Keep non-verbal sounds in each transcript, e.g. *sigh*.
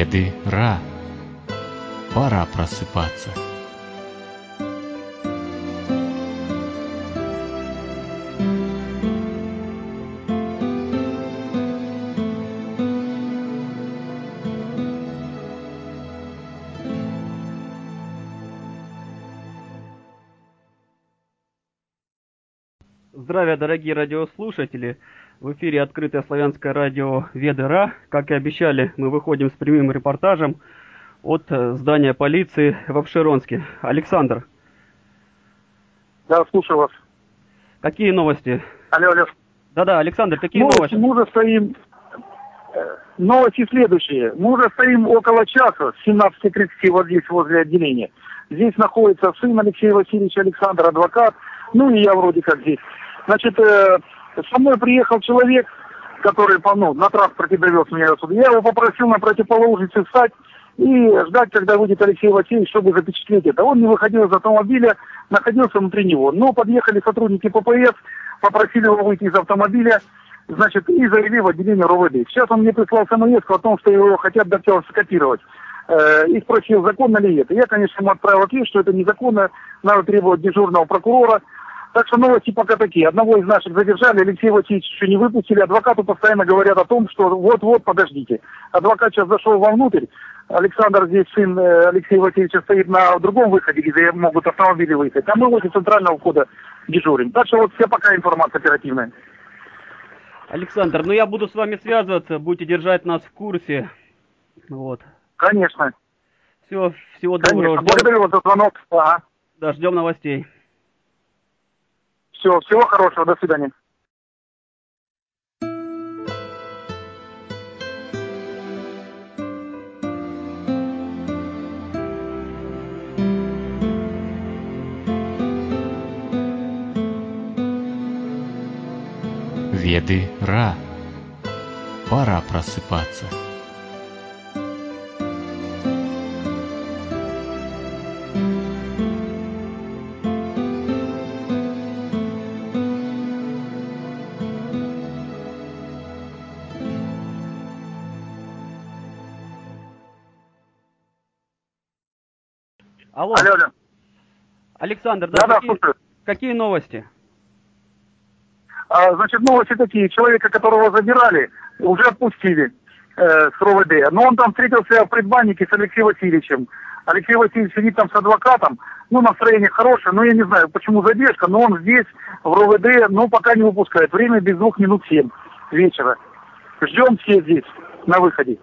Веды Ра. Пора просыпаться. Здравия, дорогие радиослушатели! В эфире открытое славянское радио Ведера. Как и обещали, мы выходим с прямым репортажем от э, здания полиции в Обширонске. Александр. Да, слушаю вас. Какие новости? Алло, алло. Да-да, Александр, какие новости? новости? Мы уже стоим... Э, новости следующие. Мы уже стоим около часа, с 17.30 вот здесь, возле отделения. Здесь находится сын Алексея Васильевича Александр, адвокат, ну и я вроде как здесь. Значит, э, со мной приехал человек, который ну, на транспорте довез меня отсюда. Я его попросил на противоположнице встать и ждать, когда выйдет Алексей Васильевич, чтобы запечатлеть это. Он не выходил из автомобиля, находился внутри него. Но подъехали сотрудники ППС, попросили его выйти из автомобиля, значит, и завели в отделение РОВД. Сейчас он мне прислал смс о том, что его хотят дактилоскопировать. Э, и спросил, законно ли это. Я, конечно, ему отправил ответ, что это незаконно, надо требовать дежурного прокурора, так что новости пока такие. Одного из наших задержали, Алексея Васильевича еще не выпустили. Адвокату постоянно говорят о том, что вот-вот, подождите. Адвокат сейчас зашел вовнутрь. Александр здесь, сын э, Алексея Васильевича, стоит на другом выходе, где могут автомобили выехать. А мы возле центрального входа дежурим. Так что вот вся пока информация оперативная. Александр, ну я буду с вами связываться, будете держать нас в курсе. Вот. Конечно. Все, всего доброго. Конечно. Благодарю вас за звонок. Ага. Да, ждем новостей. Все, всего хорошего, до свидания. Веды Ра. Пора просыпаться. Александр, да, Да, да, какие, слушаю. какие новости? А, значит, новости такие. Человека, которого забирали, уже отпустили э, с РОВД. Но он там встретился в предбаннике с Алексеем Васильевичем. Алексей Васильевич сидит там с адвокатом. Ну, настроение хорошее, но я не знаю, почему задержка, но он здесь, в РОВД, но пока не выпускает. Время без двух минут семь вечера. Ждем все здесь, на выходе.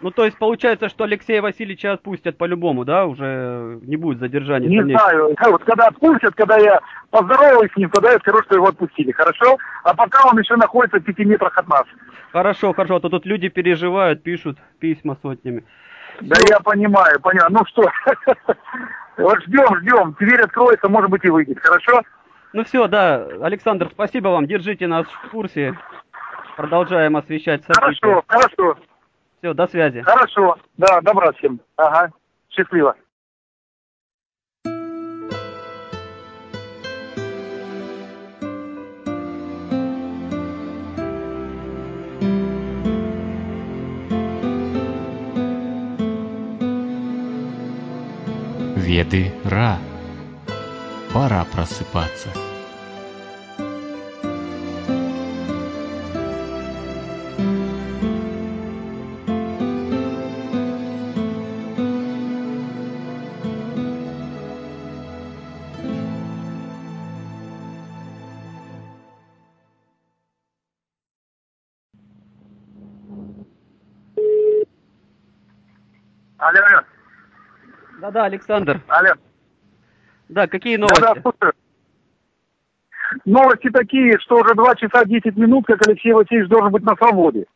Ну, то есть получается, что Алексея Васильевича отпустят по-любому, да? Уже не будет задержания. Не знаю. Вот когда отпустят, когда я поздороваюсь с ним, тогда я скажу, что его отпустили. Хорошо? А пока он еще находится в пяти метрах от нас. Хорошо, хорошо, а то тут люди переживают, пишут письма сотнями. Да я понимаю, понимаю. Ну что, *laughs* вот ждем, ждем. Дверь откроется, может быть и выйдет. Хорошо? Ну все, да, Александр, спасибо вам, держите нас в курсе. Продолжаем освещать события. Хорошо, хорошо, Все, до связи. хорошо. Да, добра всем. Ага. Счастливо. Веды Ра. Пора просыпаться. Алло, алло. Да-да, Александр. Алло. Да, какие Да, да, новости? слушаю. Новости такие, что уже 2 часа 10 минут, как Алексей Васильевич должен быть на свободе.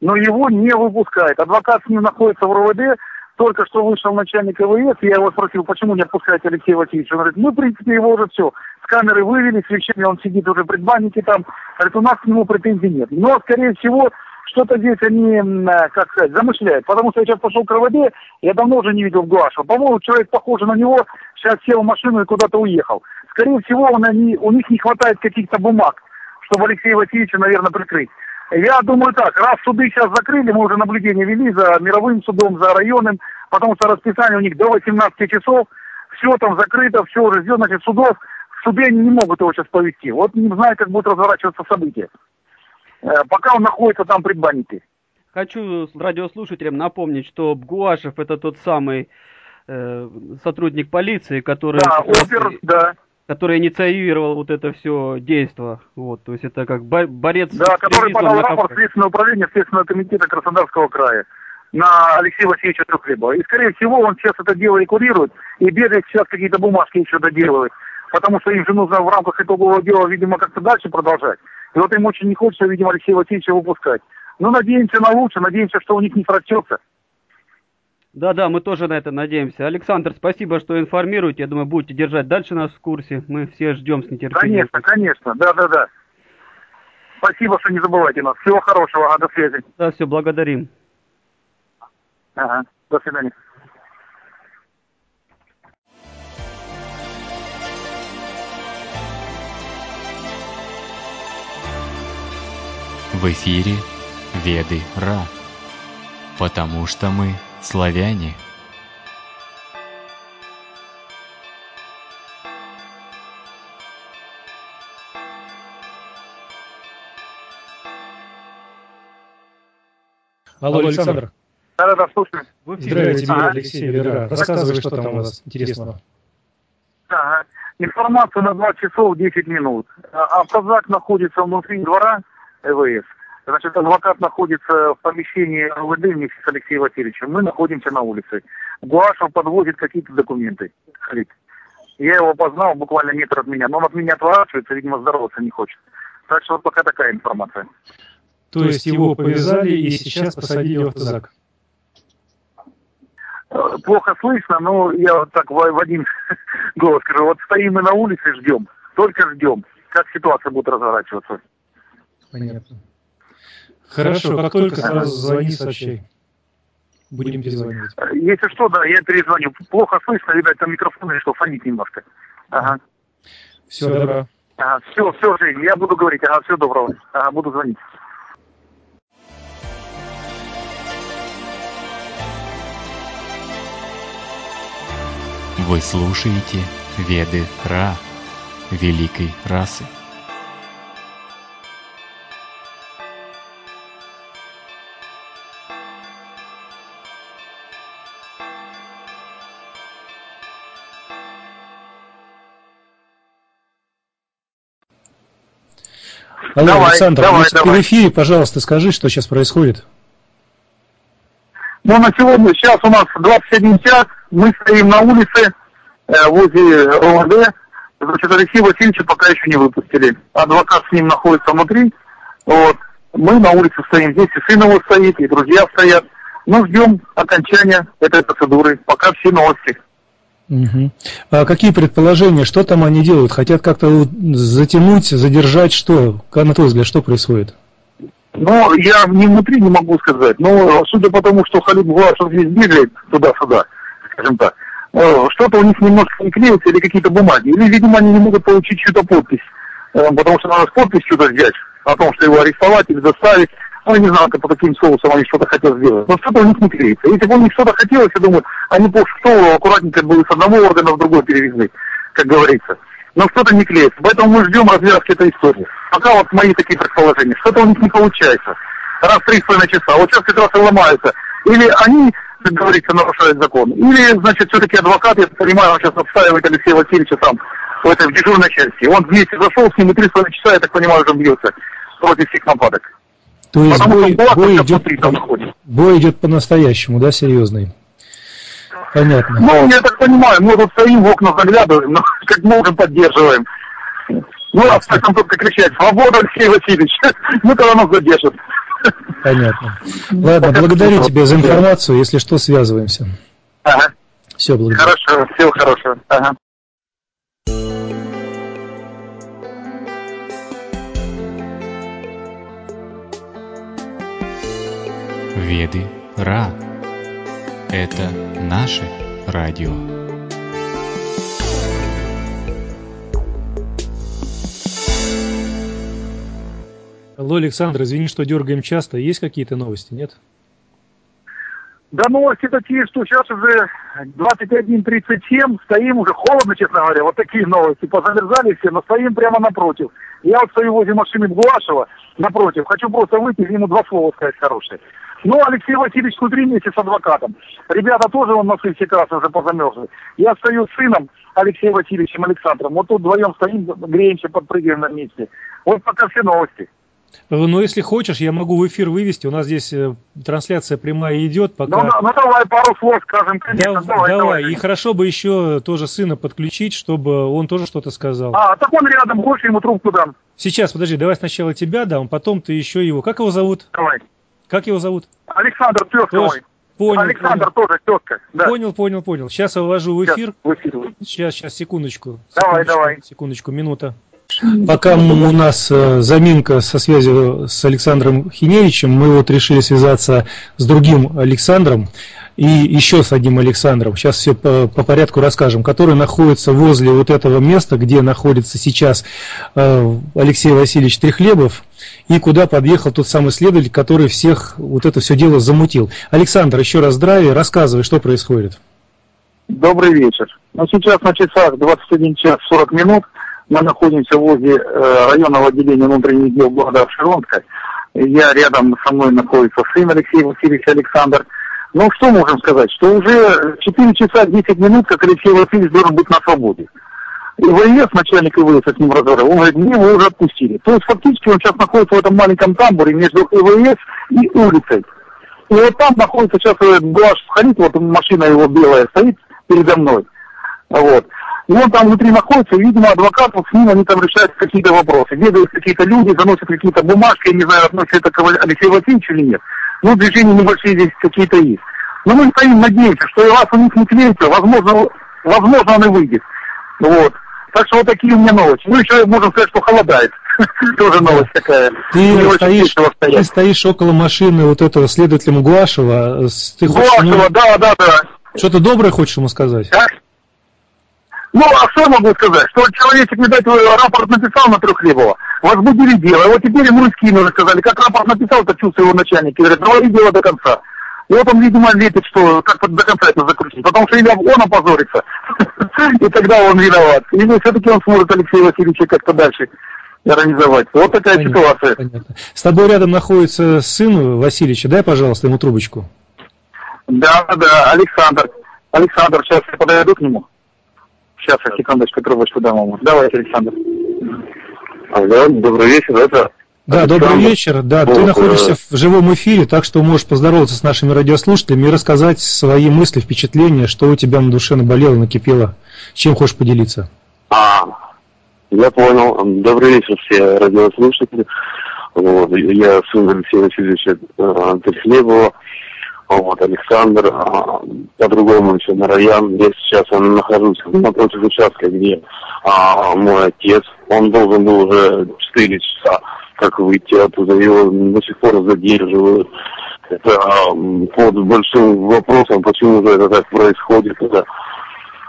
Но его не выпускают. Адвокат с ним находится в РОВД. Только что вышел начальник ВВС. Я его спросил, почему не отпускаете Алексея Васильевича. Он говорит, мы, в принципе, его уже все. С камеры вывели, с вещами он сидит уже в предбаннике там. Говорит, у нас к нему претензий нет. Но, скорее всего, что-то здесь они, э, как сказать, замышляют. Потому что я сейчас пошел к РВД, я давно уже не видел Гуаша. По-моему, человек похожий на него, сейчас сел в машину и куда-то уехал. Скорее всего, он, они, у них не хватает каких-то бумаг, чтобы Алексея Васильевича, наверное, прикрыть. Я думаю так, раз суды сейчас закрыли, мы уже наблюдение вели за мировым судом, за районным, потому что расписание у них до 18 часов, все там закрыто, все уже сделано, значит, судов, в суде они не могут его сейчас повести. Вот не знаю, как будут разворачиваться события. Э, пока он находится там при баннике. Хочу радиослушателям напомнить, что Бгуашев это тот самый э, сотрудник полиции, который... Да, опер, да который инициировал вот это все действо. Вот, то есть это как борец Да, который подал рапорт Следственного управления Следственного комитета Краснодарского края на Алексея Васильевича Трухлебова. И, скорее всего, он сейчас это дело регулирует и бегает сейчас какие-то бумажки еще доделывает. Потому что им же нужно в рамках итогового дела, видимо, как-то дальше продолжать. И вот им очень не хочется, видимо, Алексея Васильевича выпускать. Но надеемся на лучшее, надеемся, что у них не прочется. Да-да, мы тоже на это надеемся. Александр, спасибо, что информируете. Я думаю, будете держать дальше нас в курсе. Мы все ждем с нетерпением. Конечно, конечно. Да-да-да. Спасибо, что не забывайте нас. Всего хорошего. Ага, до связи. Да, все, благодарим. Ага, до свидания. В эфире Веды Ра. Потому что мы славяне. Алло, Александр. Да-да-да, слушаю. Здравия тебе, Алексей Ведра. Рассказывай, что там у вас интересного. Ага. Информация на 2 часов 10 минут. Автозак находится внутри двора ЭВС. Значит, адвокат находится в помещении РВД вместе с Алексеем Васильевичем. Мы находимся на улице. Гуашев подвозит какие-то документы. Халид. Я его познал буквально метр от меня, но он от меня отворачивается, видимо, здороваться не хочет. Так что вот пока такая информация. То есть его повязали и сейчас посадили в автозак? Э, плохо слышно, но я вот так в один *laughs* голос скажу. Вот стоим мы на улице, ждем. Только ждем, как ситуация будет разворачиваться. Понятно. Хорошо, как только сразу звони, сообщай. Будем перезванивать. Если что, да, я перезвоню. Плохо слышно, видать, там микрофон решил фонить немножко. Ага. Все, добро. Ага, все, все, Жень, я буду говорить. Ага, всего доброго. Ага, буду звонить. Вы слушаете Веды Ра, великой расы. Алло, давай, Александр, давай, давай. в эфире, пожалуйста, скажи, что сейчас происходит. Ну, на сегодня, сейчас у нас 21 час, мы стоим на улице э, возле ОВД, значит, Алексея Васильевича пока еще не выпустили. Адвокат с ним находится внутри, вот. Мы на улице стоим, здесь и сын его стоит, и друзья стоят. Мы ждем окончания этой процедуры, пока все новости. Угу. А какие предположения, что там они делают? Хотят как-то затянуть, задержать, что? На твой взгляд, что происходит? Ну, я не внутри не могу сказать, но судя по тому, что Халид Гуашев здесь бегает туда-сюда, скажем так, э, что-то у них немножко не клеится или какие-то бумаги, или, видимо, они не могут получить чью-то подпись, э, потому что надо с подпись сюда взять о том, что его арестовать или доставить, ну, не знаю, по каким соусам они что-то хотят сделать. Но что-то у них не клеится. Если бы у них что-то хотелось, я думаю, они по что аккуратненько бы с одного органа в другой перевезли, как говорится. Но что-то не клеится. Поэтому мы ждем развязки этой истории. Пока вот мои такие предположения. Что-то у них не получается. Раз три с половиной часа. Вот сейчас как раз и ломаются. Или они, как говорится, нарушают закон. Или, значит, все-таки адвокат, я понимаю, он сейчас отстаивает Алексея Васильевича там в этой в дежурной части. Он вместе зашел с ним и три с половиной часа, я так понимаю, уже бьется против всех нападок. То есть бой, бой, идет, бой идет по-настоящему, да, серьезный? Понятно. Ну, я так понимаю, мы тут стоим, в окна заглядываем, *laughs* но как можем поддерживаем. Ну, а там только кричать, свобода, Алексей Васильевич, *laughs* ну, тогда нас задержат. Понятно. Ладно, благодарю тебя за информацию, если что, связываемся. Ага. Все, благодарю. Хорошо, всего хорошего. Ага. Веды Ра. Это наше радио. Алло, Александр, извини, что дергаем часто. Есть какие-то новости, нет? Да новости такие, что сейчас уже 21.37, стоим уже холодно, честно говоря, вот такие новости. Позамерзали все, но стоим прямо напротив. Я вот стою возле машины Буашева, напротив. Хочу просто выйти, ему два слова сказать хорошие. Ну, Алексей Васильевич внутри вместе с адвокатом. Ребята тоже вон носы все как уже позамерзли. Я стою с сыном Алексеем Васильевичем Александром. Вот тут вдвоем стоим, греемся, подпрыгиваем на месте. Вот пока все новости. Ну, ну, если хочешь, я могу в эфир вывести. У нас здесь э, трансляция прямая идет. Пока... Ну, ну давай пару слов скажем, конечно. Да, давай, давай. давай. И хорошо бы еще тоже сына подключить, чтобы он тоже что-то сказал. А, так он рядом, хочешь ему трубку дам? Сейчас, подожди, давай сначала тебя дам, потом ты еще его. Как его зовут? Давай. Как его зовут? Александр, тоже. Понял, Александр понял. тоже тезка. Да. Понял, понял, понял. Сейчас я ввожу в эфир. Сейчас, в эфир. Сейчас, сейчас, секундочку. Давай, секундочку, давай. Секундочку, минута. Пока у нас э, заминка со связью с Александром Хиневичем, мы вот решили связаться с другим Александром и еще с одним Александром. Сейчас все по, по порядку расскажем, который находится возле вот этого места, где находится сейчас э, Алексей Васильевич Трехлебов, и куда подъехал тот самый следователь, который всех вот это все дело замутил. Александр, еще раз здравия, рассказывай, что происходит. Добрый вечер. Ну, сейчас на часах 21 час 40 минут. Мы находимся возле э, районного отделения внутренних дел города Обширонска. Я рядом со мной находится сын Алексей Васильевич Александр. Ну, что можем сказать? Что уже 4 часа 10 минут, как Алексей Васильевич должен быть на свободе. ИВС, начальник ИВС с ним разговаривал, он говорит, мне его уже отпустили. То есть фактически он сейчас находится в этом маленьком тамбуре между ИВС и улицей. И вот там находится сейчас Глаш Халит, вот машина его белая стоит передо мной. Вот. И он там внутри находится, и, видимо, адвокат вот с ним, они там решают какие-то вопросы. Бегают какие-то люди, заносят какие-то бумажки, я не знаю, относится это к Алексею Васильевичу или нет. Ну, движения небольшие здесь какие-то есть. Но мы стоим, надеемся, что раз у них не клеится, возможно, возможно, он и выйдет. Вот. Так что вот такие у меня новости. Ну, еще можно сказать, что холодает. *laughs* Тоже новость такая. Ты стоишь, ты стоишь около машины вот этого следователя Мугуашева. Ты Мугуашева, да, да, да. Что-то доброе хочешь ему сказать? Так? Ну, а что я могу сказать? Что человечек, видать, рапорт написал на Трехлебова, возбудили дело. Вот теперь ему скинули, сказали, как рапорт написал, так чувствую его начальник. И говорят, доводи дело до конца. И вот он, видимо, лепит, что как-то до конца это закрутить. Потому что или он опозорится, *laughs* и тогда он виноват. Или все-таки он сможет Алексея Васильевича как-то дальше организовать. Вот такая понятно, ситуация. Понятно. С тобой рядом находится сын Васильевича. Дай, пожалуйста, ему трубочку. Да, да, Александр. Александр, сейчас я подойду к нему. Сейчас, секундочку, трубочку дам ему. Давайте, Александр. Алло, добрый вечер, это... Да, Александр. добрый вечер. Да, Бог, ты находишься в живом эфире, так что можешь поздороваться с нашими радиослушателями и рассказать свои мысли, впечатления, что у тебя на душе наболело, накипело, чем хочешь поделиться. А, я понял. Добрый вечер все радиослушатели. Вот, я сын Алексея Васильевича э, Трехлебова вот, Александр, а, по-другому еще на район. Я сейчас он нахожусь напротив участка, где а, мой отец, он должен был уже 4 часа как выйти оттуда, его до сих пор задерживают. Это а, под большим вопросом, почему же это так происходит. Это,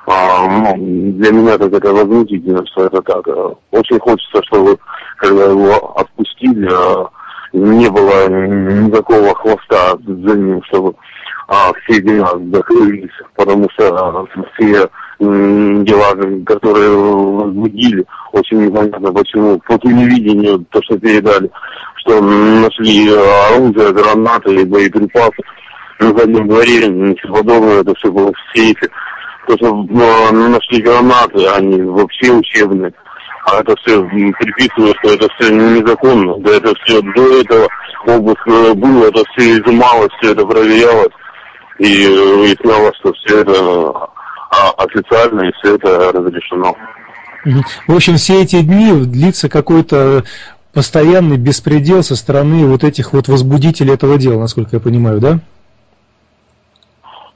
а, ну, для меня это это возмутительно, что это так. Очень хочется, чтобы когда его отпустили, а, не было никакого хвоста за ним, чтобы а, все дела закрылись, потому что а, все дела, которые возбудили, очень непонятно почему. По телевидению то, что передали, что нашли оружие, гранаты и боеприпасы на заднем дворе, ничего подобного, это все было в сейфе. То, что а, нашли гранаты, они вообще учебные а это все приписывают, что это все незаконно. Да это все до этого обыск э, был, это все изымалось, все это проверялось. И э, выяснялось, что все это официально и все это разрешено. В общем, все эти дни длится какой-то постоянный беспредел со стороны вот этих вот возбудителей этого дела, насколько я понимаю, да?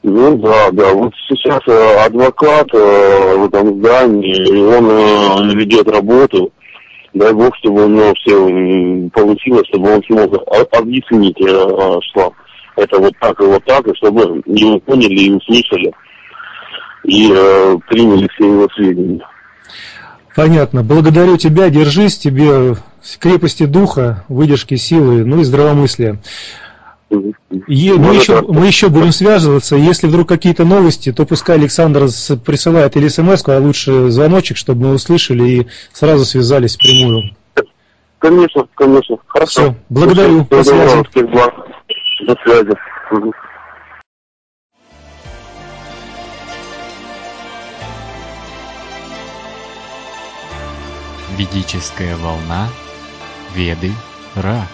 Ну да, да. Вот сейчас э, адвокат э, в этом здании, он э, ведет работу. Дай бог, чтобы у него все получилось, чтобы он смог объяснить, что это вот так и вот так, и чтобы его поняли и услышали, и приняли все его сведения. Понятно. Благодарю тебя, держись, тебе крепости духа, выдержки силы, ну и здравомыслия. И мы, еще, мы еще будем связываться. Если вдруг какие-то новости, то пускай Александр присылает или смс а лучше звоночек, чтобы мы услышали и сразу связались впрямую. Конечно, конечно. Хорошо. Всё, благодарю. Всего До связи. До связи. Ведическая волна Веды Ра.